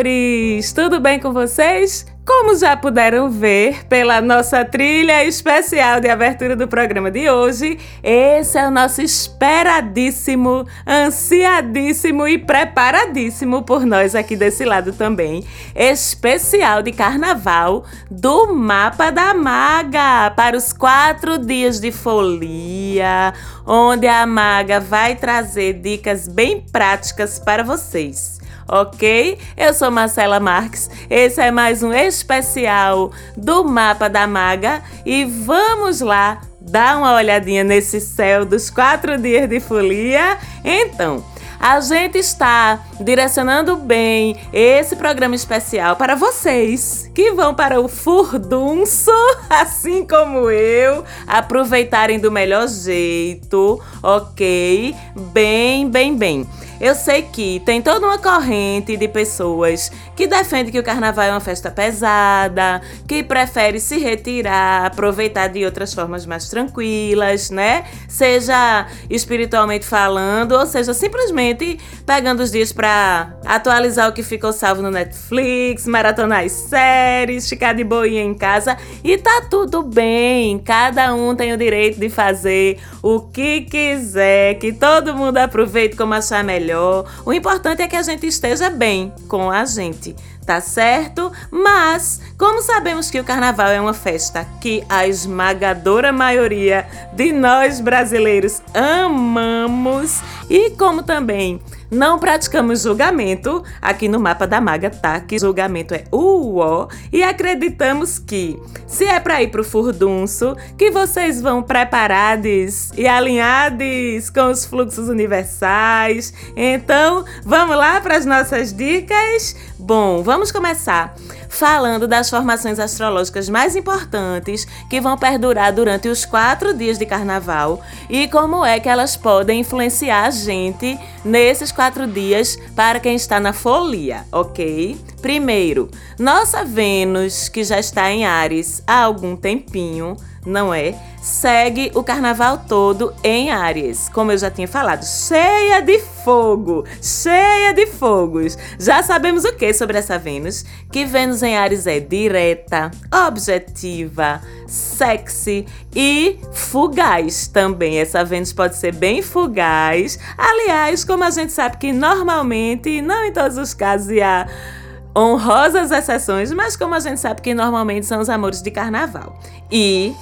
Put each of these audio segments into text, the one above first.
Amores! Tudo bem com vocês? Como já puderam ver pela nossa trilha especial de abertura do programa de hoje, esse é o nosso esperadíssimo, ansiadíssimo e preparadíssimo por nós aqui desse lado também, especial de carnaval do Mapa da Maga para os quatro dias de folia, onde a Maga vai trazer dicas bem práticas para vocês ok? Eu sou Marcela Marques, esse é mais um especial do Mapa da Maga e vamos lá dar uma olhadinha nesse céu dos quatro dias de folia. Então, a gente está direcionando bem esse programa especial para vocês que vão para o furdunço, assim como eu, aproveitarem do melhor jeito, ok? Bem, bem, bem. Eu sei que tem toda uma corrente de pessoas que defende que o carnaval é uma festa pesada, que prefere se retirar, aproveitar de outras formas mais tranquilas, né? Seja espiritualmente falando, ou seja, simplesmente pegando os dias para atualizar o que ficou salvo no Netflix, maratonar as séries, ficar de boinha em casa e tá tudo bem. Cada um tem o direito de fazer o que quiser, que todo mundo aproveite como achar melhor. O importante é que a gente esteja bem com a gente, tá certo? Mas, como sabemos que o carnaval é uma festa que a esmagadora maioria de nós brasileiros amamos e como também não praticamos julgamento. Aqui no mapa da maga tá que julgamento é o e acreditamos que se é para ir pro furdunço, que vocês vão preparados e alinhados com os fluxos universais. Então, vamos lá para as nossas dicas? Bom, vamos começar falando das formações astrológicas mais importantes que vão perdurar durante os quatro dias de carnaval e como é que elas podem influenciar a gente nesses quatro dias para quem está na folia, ok? Primeiro, nossa Vênus, que já está em Ares há algum tempinho, não é? Segue o carnaval todo em Áries, como eu já tinha falado, cheia de fogo, cheia de fogos. Já sabemos o que sobre essa Vênus? Que Vênus em Áries é direta, objetiva, sexy e fugaz também. Essa Vênus pode ser bem fugaz. Aliás, como a gente sabe que normalmente, não em todos os casos, e há honrosas exceções, mas como a gente sabe que normalmente são os amores de carnaval. E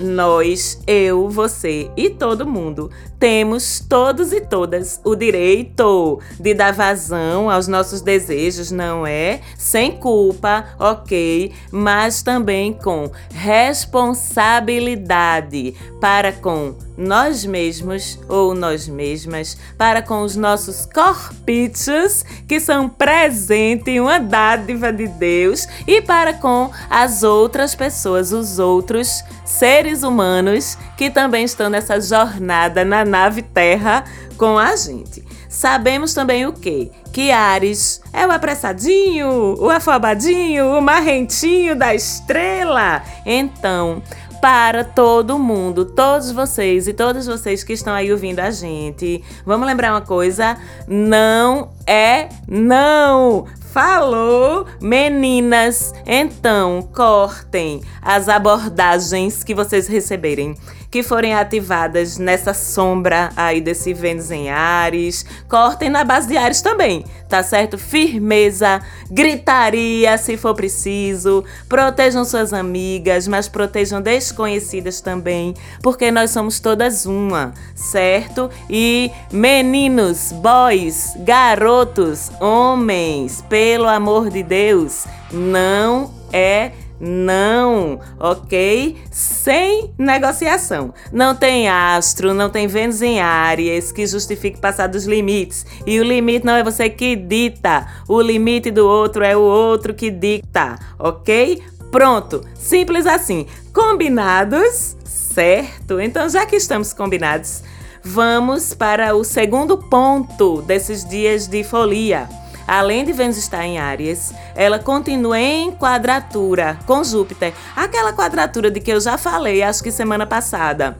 nós, eu, você e todo mundo temos todos e todas o direito de dar vazão aos nossos desejos, não é? Sem culpa, ok, mas também com responsabilidade para com nós mesmos ou nós mesmas, para com os nossos corpichos, que são presente, uma dádiva de Deus, e para com as outras pessoas, os outros seres humanos que também estão nessa jornada na nave Terra com a gente. Sabemos também o quê? Que Ares é o apressadinho, o afobadinho, o marrentinho da estrela. Então, para todo mundo, todos vocês e todas vocês que estão aí ouvindo a gente, vamos lembrar uma coisa: não é não. Falou, meninas? Então, cortem as abordagens que vocês receberem que forem ativadas nessa sombra aí desse Vênus em Ares. Cortem na base de Ares também, tá certo? Firmeza, gritaria se for preciso. Protejam suas amigas, mas protejam desconhecidas também, porque nós somos todas uma, certo? E meninos, boys, garotos, homens, pelo amor de Deus, não é não, ok? Sem negociação. Não tem astro, não tem Vênus em Áries que justifique passar dos limites. E o limite não é você que dita, o limite do outro é o outro que dicta, ok? Pronto, simples assim. Combinados? Certo? Então, já que estamos combinados, vamos para o segundo ponto desses dias de folia além de Vênus estar em Áries, ela continua em quadratura com Júpiter. Aquela quadratura de que eu já falei, acho que semana passada.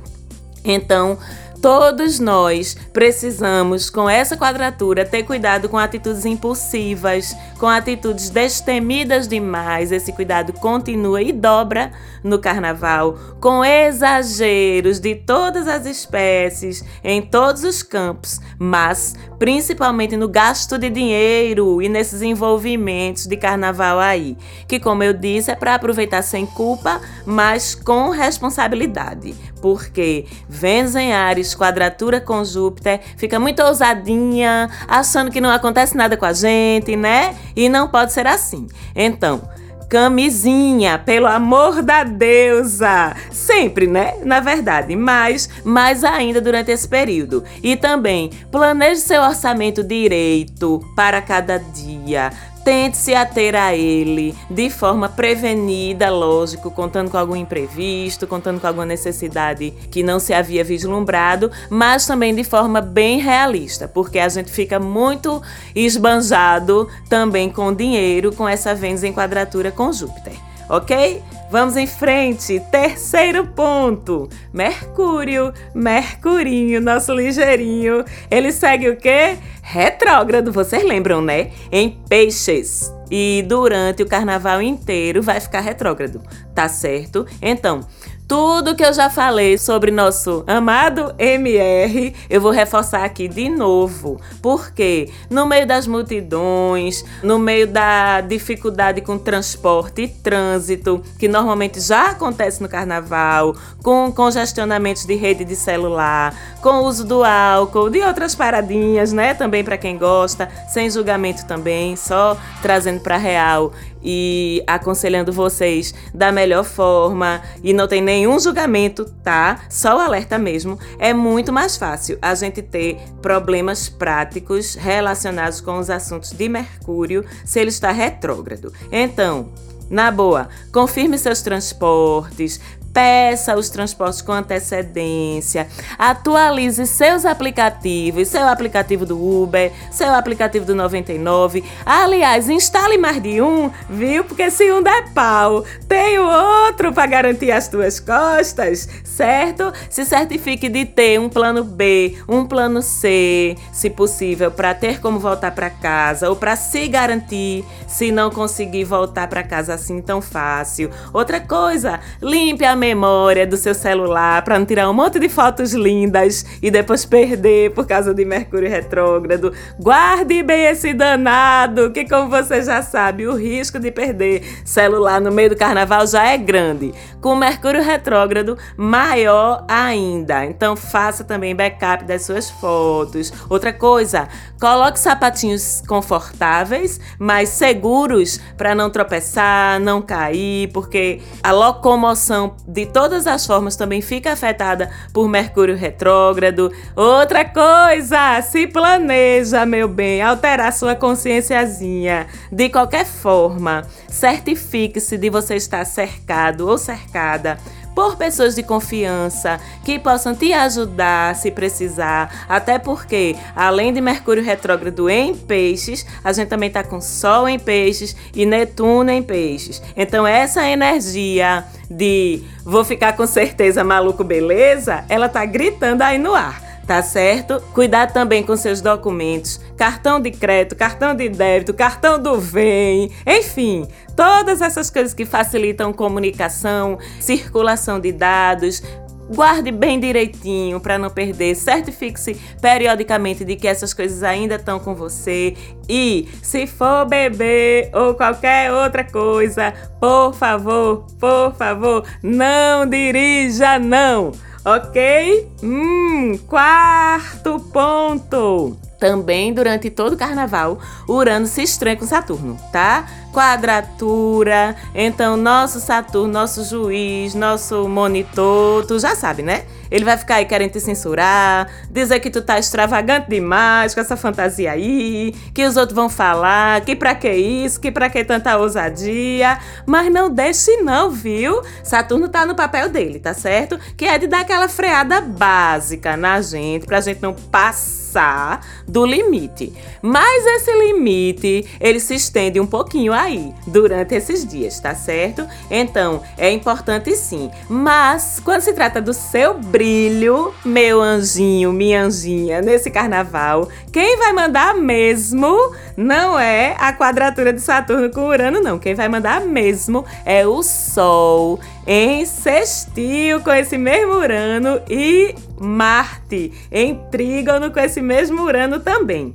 Então, Todos nós precisamos, com essa quadratura, ter cuidado com atitudes impulsivas, com atitudes destemidas demais. Esse cuidado continua e dobra no carnaval, com exageros de todas as espécies, em todos os campos, mas principalmente no gasto de dinheiro e nesses envolvimentos de carnaval aí, que, como eu disse, é para aproveitar sem culpa, mas com responsabilidade, porque Vênus em Ares quadratura com Júpiter, fica muito ousadinha, achando que não acontece nada com a gente, né? E não pode ser assim. Então, camisinha, pelo amor da deusa. Sempre, né? Na verdade, mas mais ainda durante esse período. E também planeje seu orçamento direito para cada dia. Tente se ater a ele de forma prevenida, lógico, contando com algum imprevisto, contando com alguma necessidade que não se havia vislumbrado, mas também de forma bem realista, porque a gente fica muito esbanjado também com dinheiro com essa Vênus em quadratura com Júpiter, ok? Vamos em frente. Terceiro ponto. Mercúrio, Mercurinho, nosso ligeirinho. Ele segue o quê? Retrógrado, vocês lembram, né? Em peixes. E durante o carnaval inteiro vai ficar retrógrado, tá certo? Então, tudo que eu já falei sobre nosso amado MR, eu vou reforçar aqui de novo. Porque no meio das multidões, no meio da dificuldade com transporte e trânsito, que normalmente já acontece no carnaval, com congestionamentos de rede de celular, com o uso do álcool, de outras paradinhas, né? Também para quem gosta, sem julgamento também, só trazendo para real e aconselhando vocês da melhor forma e não tem nenhum julgamento, tá? Só o alerta mesmo. É muito mais fácil a gente ter problemas práticos relacionados com os assuntos de Mercúrio se ele está retrógrado. Então, na boa, confirme seus transportes, peça os transportes com antecedência, atualize seus aplicativos, seu aplicativo do Uber, seu aplicativo do 99. Aliás, instale mais de um, viu? Porque se um der pau, tem outro para garantir as tuas costas, certo? Se certifique de ter um plano B, um plano C, se possível, para ter como voltar para casa ou para se garantir se não conseguir voltar para casa assim tão fácil. Outra coisa, limpe a memória do seu celular para não tirar um monte de fotos lindas e depois perder por causa de Mercúrio retrógrado. Guarde bem esse danado, que como você já sabe, o risco de perder celular no meio do carnaval já é grande. Com Mercúrio retrógrado, maior ainda. Então faça também backup das suas fotos. Outra coisa, coloque sapatinhos confortáveis, mas seguros para não tropeçar, não cair, porque a locomoção de todas as formas também fica afetada por Mercúrio retrógrado. Outra coisa, se planeja, meu bem, alterar sua consciênciazinha. De qualquer forma, certifique-se de você estar cercado ou cercada por pessoas de confiança que possam te ajudar se precisar. Até porque, além de Mercúrio retrógrado em peixes, a gente também está com Sol em peixes e Netuno em peixes. Então, essa energia de vou ficar com certeza maluco, beleza, ela tá gritando aí no ar tá certo? Cuidar também com seus documentos, cartão de crédito, cartão de débito, cartão do VEM, enfim, todas essas coisas que facilitam comunicação, circulação de dados, Guarde bem direitinho para não perder. Certifique-se periodicamente de que essas coisas ainda estão com você. E se for beber ou qualquer outra coisa, por favor, por favor, não dirija, não ok? Hum, quarto ponto. Também durante todo o carnaval, Urano se estranha com Saturno, tá? Quadratura. Então, nosso Saturno, nosso juiz, nosso monitor, tu já sabe, né? Ele vai ficar aí querendo te censurar, dizer que tu tá extravagante demais com essa fantasia aí, que os outros vão falar, que pra que isso, que pra que tanta ousadia. Mas não deixe não, viu? Saturno tá no papel dele, tá certo? Que é de dar aquela freada básica na gente, pra gente não passar do limite. Mas esse limite, ele se estende um pouquinho aí durante esses dias, tá certo? Então, é importante sim. Mas, quando se trata do seu brilho, meu anjinho, minha anjinha, nesse carnaval, quem vai mandar mesmo não é a quadratura de Saturno com Urano, não. Quem vai mandar mesmo é o Sol em sextil com esse mesmo Urano e Marte em trígono com esse mesmo Urano também.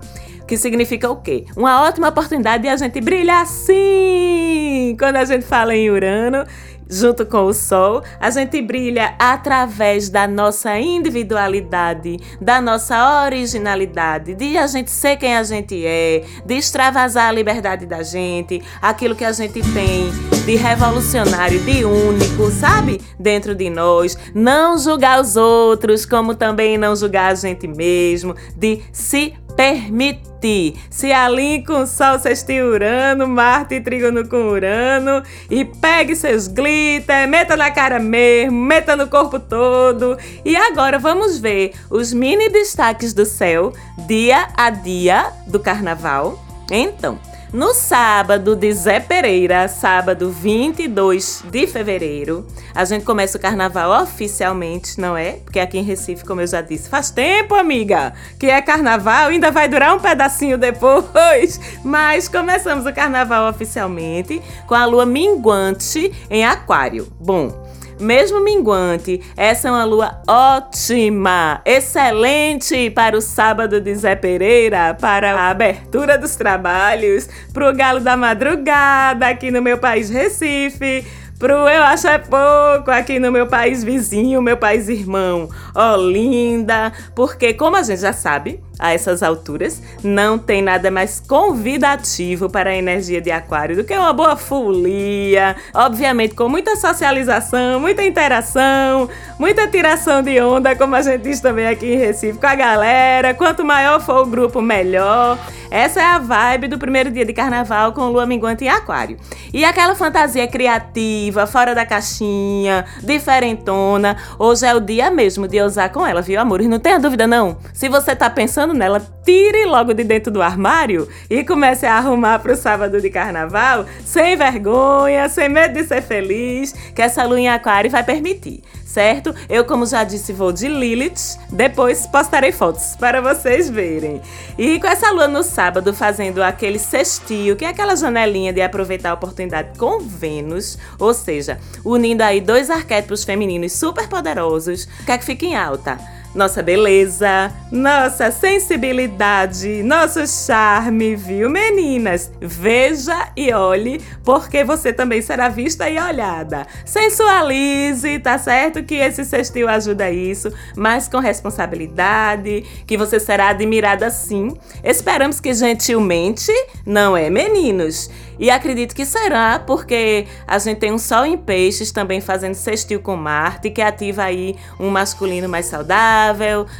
Que significa o quê? Uma ótima oportunidade de a gente brilhar sim! Quando a gente fala em Urano, junto com o Sol, a gente brilha através da nossa individualidade, da nossa originalidade, de a gente ser quem a gente é, de extravasar a liberdade da gente, aquilo que a gente tem de revolucionário, de único, sabe? Dentro de nós. Não julgar os outros, como também não julgar a gente mesmo, de se permitir. Se alinhe com Sol sextil Urano, Marte e Trígono com Urano e pegue seus glitter, meta na cara mesmo, meta no corpo todo. E agora vamos ver os mini destaques do céu dia a dia do carnaval. Então, no sábado de Zé Pereira, sábado 22 de fevereiro, a gente começa o carnaval oficialmente, não é? Porque aqui em Recife, como eu já disse, faz tempo, amiga, que é carnaval, ainda vai durar um pedacinho depois. Mas começamos o carnaval oficialmente com a lua minguante em Aquário. Bom, mesmo minguante, essa é uma lua ótima, excelente para o sábado de Zé Pereira, para a abertura dos trabalhos, para o galo da madrugada aqui no meu país Recife pro Eu Acho É Pouco aqui no meu país vizinho, meu país irmão, Olinda, porque como a gente já sabe, a essas alturas, não tem nada mais convidativo para a energia de aquário do que uma boa folia, obviamente com muita socialização, muita interação, muita tiração de onda, como a gente diz também aqui em Recife, com a galera, quanto maior for o grupo, melhor. Essa é a vibe do primeiro dia de carnaval com lua minguante em aquário. E aquela fantasia criativa, fora da caixinha, diferentona, hoje é o dia mesmo de usar com ela, viu, amor? E não tenha dúvida não. Se você tá pensando nela, tire logo de dentro do armário e comece a arrumar pro sábado de carnaval, sem vergonha, sem medo de ser feliz, que essa lua em aquário vai permitir certo? Eu, como já disse, vou de Lilith. Depois postarei fotos para vocês verem. E com essa lua no sábado fazendo aquele sextil, que é aquela janelinha de aproveitar a oportunidade com Vênus, ou seja, unindo aí dois arquétipos femininos super poderosos, quer que fique em alta nossa beleza, nossa sensibilidade, nosso charme, viu, meninas? Veja e olhe, porque você também será vista e olhada. Sensualize, tá certo que esse sextil ajuda isso, mas com responsabilidade, que você será admirada sim. Esperamos que gentilmente, não é, meninos? E acredito que será, porque a gente tem um Sol em Peixes também fazendo sextil com Marte, que ativa aí um masculino mais saudável,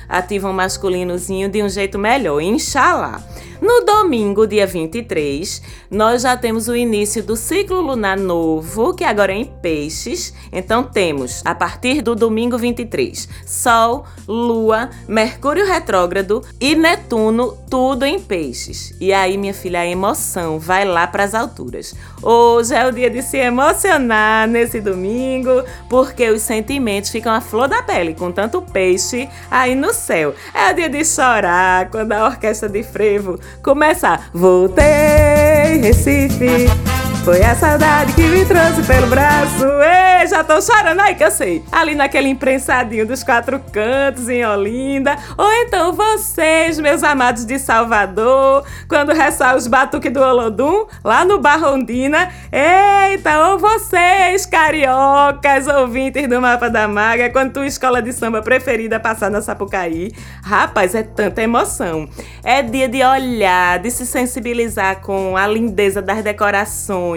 ativa um masculinozinho de um jeito melhor, inshallah. No domingo, dia 23, nós já temos o início do ciclo lunar novo, que agora é em peixes. Então temos, a partir do domingo 23, Sol, Lua, Mercúrio retrógrado e Netuno, tudo em peixes. E aí, minha filha, a emoção vai lá para as alturas. Hoje é o dia de se emocionar nesse domingo, porque os sentimentos ficam à flor da pele com tanto peixe aí no céu. É o dia de chorar quando a orquestra de frevo começar. Voltei, Recife. Foi a saudade que me trouxe pelo braço. Ei, já tô chorando. Ai, cansei. Ali naquele imprensadinho dos quatro cantos em Olinda. Ou então vocês, meus amados de Salvador, quando ressoar os batuques do Olodum, lá no Barrondina. Eita, ou vocês, cariocas, ouvintes do Mapa da Maga, quando tua escola de samba preferida passar na Sapucaí. Rapaz, é tanta emoção. É dia de olhar, de se sensibilizar com a lindeza das decorações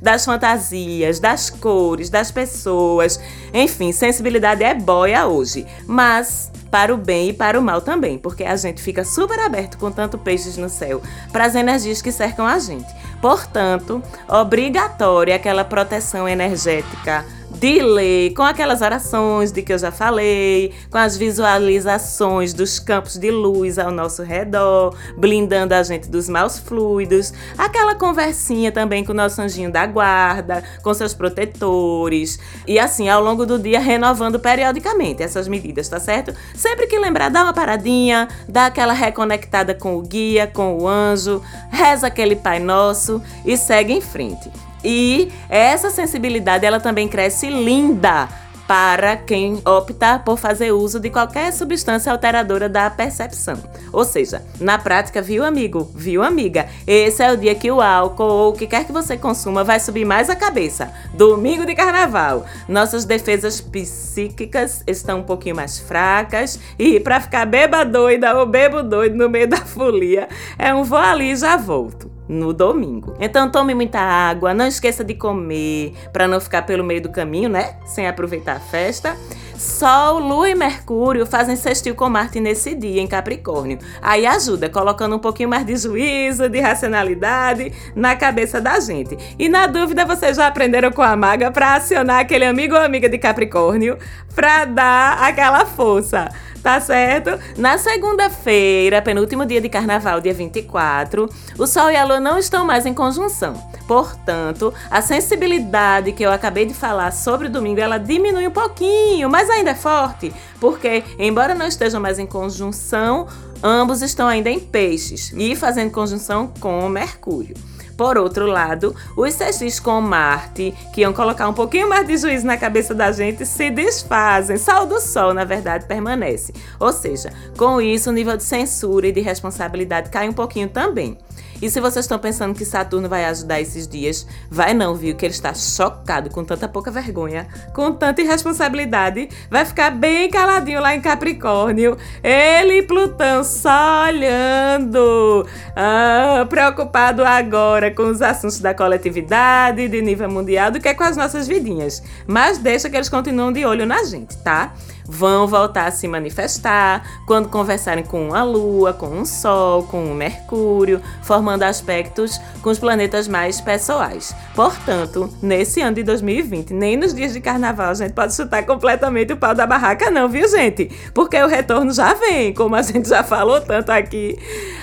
das fantasias, das cores, das pessoas. Enfim, sensibilidade é boia hoje. Mas para o bem e para o mal também, porque a gente fica super aberto com tanto peixes no céu para as energias que cercam a gente. Portanto, obrigatória aquela proteção energética de lei, com aquelas orações de que eu já falei, com as visualizações dos campos de luz ao nosso redor, blindando a gente dos maus fluidos, aquela conversinha também com o nosso anjinho da guarda, com seus protetores, e assim ao longo do dia renovando periodicamente essas medidas, tá certo? Sempre que lembrar, dá uma paradinha, dá aquela reconectada com o guia, com o anjo, reza aquele Pai Nosso e segue em frente. E essa sensibilidade ela também cresce linda para quem opta por fazer uso de qualquer substância alteradora da percepção. Ou seja, na prática, viu amigo, viu amiga, esse é o dia que o álcool ou o que quer que você consuma vai subir mais a cabeça. Domingo de carnaval. Nossas defesas psíquicas estão um pouquinho mais fracas e para ficar beba doida ou bebo doido no meio da folia, é um vou ali já volto no domingo. Então tome muita água, não esqueça de comer para não ficar pelo meio do caminho, né? Sem aproveitar a festa. Sol, Lua e Mercúrio fazem sextil com Marte nesse dia em Capricórnio. Aí ajuda, colocando um pouquinho mais de juízo, de racionalidade na cabeça da gente. E na dúvida, vocês já aprenderam com a maga para acionar aquele amigo ou amiga de Capricórnio para dar aquela força tá certo? Na segunda-feira, penúltimo dia de carnaval, dia 24, o Sol e a Lua não estão mais em conjunção. Portanto, a sensibilidade que eu acabei de falar sobre o domingo, ela diminui um pouquinho, mas ainda é forte, porque embora não estejam mais em conjunção, ambos estão ainda em peixes e fazendo conjunção com Mercúrio. Por outro lado, os sextis com Marte, que iam colocar um pouquinho mais de juízo na cabeça da gente, se desfazem. O do Sol, na verdade, permanece. Ou seja, com isso, o nível de censura e de responsabilidade cai um pouquinho também. E se vocês estão pensando que Saturno vai ajudar esses dias, vai não, viu? Que ele está chocado com tanta pouca vergonha, com tanta irresponsabilidade. Vai ficar bem caladinho lá em Capricórnio. Ele e Plutão só olhando. Ah, preocupado agora com os assuntos da coletividade, de nível mundial, do que com as nossas vidinhas. Mas deixa que eles continuam de olho na gente, tá? Vão voltar a se manifestar quando conversarem com a Lua, com um Sol, com um Mercúrio, formando aspectos com os planetas mais pessoais. Portanto, nesse ano de 2020, nem nos dias de carnaval a gente pode chutar completamente o pau da barraca, não, viu, gente? Porque o retorno já vem, como a gente já falou tanto aqui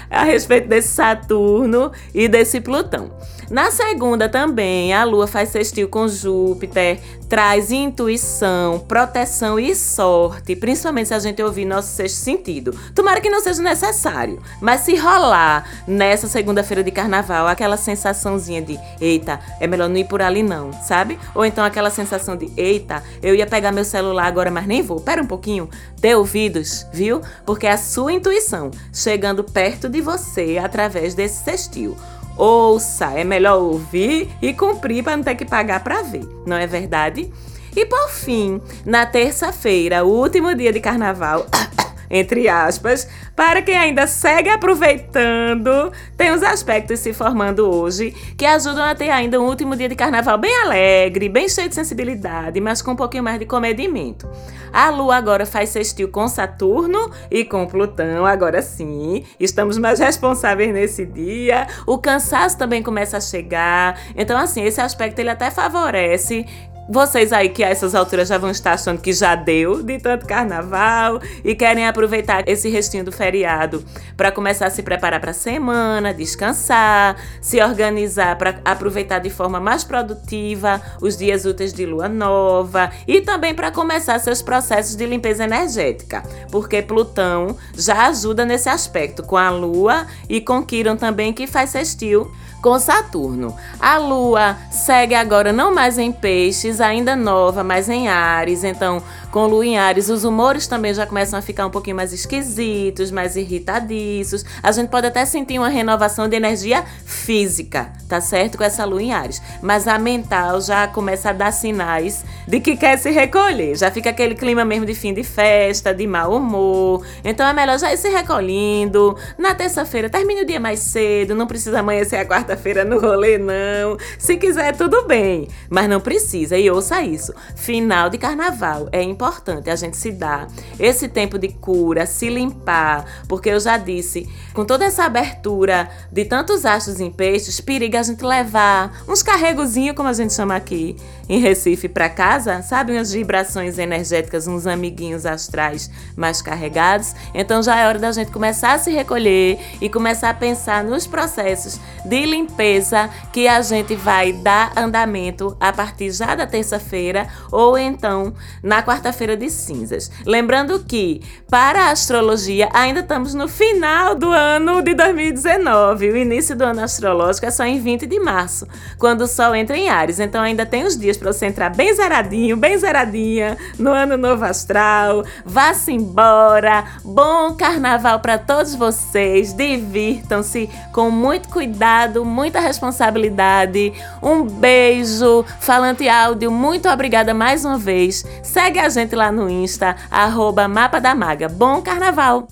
a respeito desse Saturno e desse Plutão. Na segunda também, a Lua faz sextil com Júpiter, traz intuição, proteção e sorte, principalmente se a gente ouvir nosso sexto sentido. Tomara que não seja necessário, mas se rolar nessa segunda-feira de carnaval aquela sensaçãozinha de eita, é melhor não ir por ali não, sabe? Ou então aquela sensação de eita, eu ia pegar meu celular agora, mas nem vou. Pera um pouquinho, dê ouvidos, viu? Porque é a sua intuição chegando perto de você através desse sextil. Ouça, é melhor ouvir e cumprir para não ter que pagar para ver, não é verdade? E por fim, na terça-feira, último dia de carnaval, entre aspas, para quem ainda segue aproveitando, tem os aspectos se formando hoje que ajudam a ter ainda um último dia de carnaval bem alegre, bem cheio de sensibilidade, mas com um pouquinho mais de comedimento. A Lua agora faz sextil com Saturno e com Plutão, agora sim. Estamos mais responsáveis nesse dia. O cansaço também começa a chegar. Então, assim, esse aspecto ele até favorece vocês aí que a essas alturas já vão estar achando que já deu de tanto carnaval e querem aproveitar esse restinho do feriado para começar a se preparar para a semana, descansar, se organizar para aproveitar de forma mais produtiva os dias úteis de lua nova e também para começar seus processos de limpeza energética, porque Plutão já ajuda nesse aspecto com a lua e com Quiron também que faz sextil com Saturno. A Lua segue agora não mais em Peixes, ainda nova, mas em Ares. Então, com Lua em Ares, os humores também já começam a ficar um pouquinho mais esquisitos, mais irritadiços. A gente pode até sentir uma renovação de energia física, tá certo? Com essa Lua em Ares. Mas a mental já começa a dar sinais de que quer se recolher. Já fica aquele clima mesmo de fim de festa, de mau humor. Então é melhor já ir se recolhendo. Na terça-feira, termine o dia mais cedo, não precisa amanhecer a quarta quarta-feira no rolê, não. Se quiser, tudo bem. Mas não precisa, e ouça isso. Final de carnaval é importante importante a gente se dar esse tempo de cura, se limpar, porque eu já disse, com toda essa abertura de tantos astros em peixes, periga a gente levar uns carregozinhos, como a gente chama aqui em Recife, para casa, sabe? Umas vibrações energéticas, uns amiguinhos astrais mais carregados. Então já é hora da gente começar a se recolher e começar a pensar nos processos de limpeza que a gente vai dar andamento a partir já da terça-feira ou então na quarta-feira de cinzas. Lembrando que, para a astrologia, ainda estamos no final do ano de 2019. O início do ano astrológico é só em 20 de março, quando o Sol entra em Ares. Então ainda tem uns dias para você entrar bem zeradinho, bem zeradinha no ano novo astral. Vá-se embora. Bom carnaval para todos vocês. Divirtam-se com muito cuidado, muita responsabilidade. Um beijo. Falante áudio, muito obrigada mais uma vez. Segue a gente lá no Insta, arroba Mapa da Maga. Bom carnaval!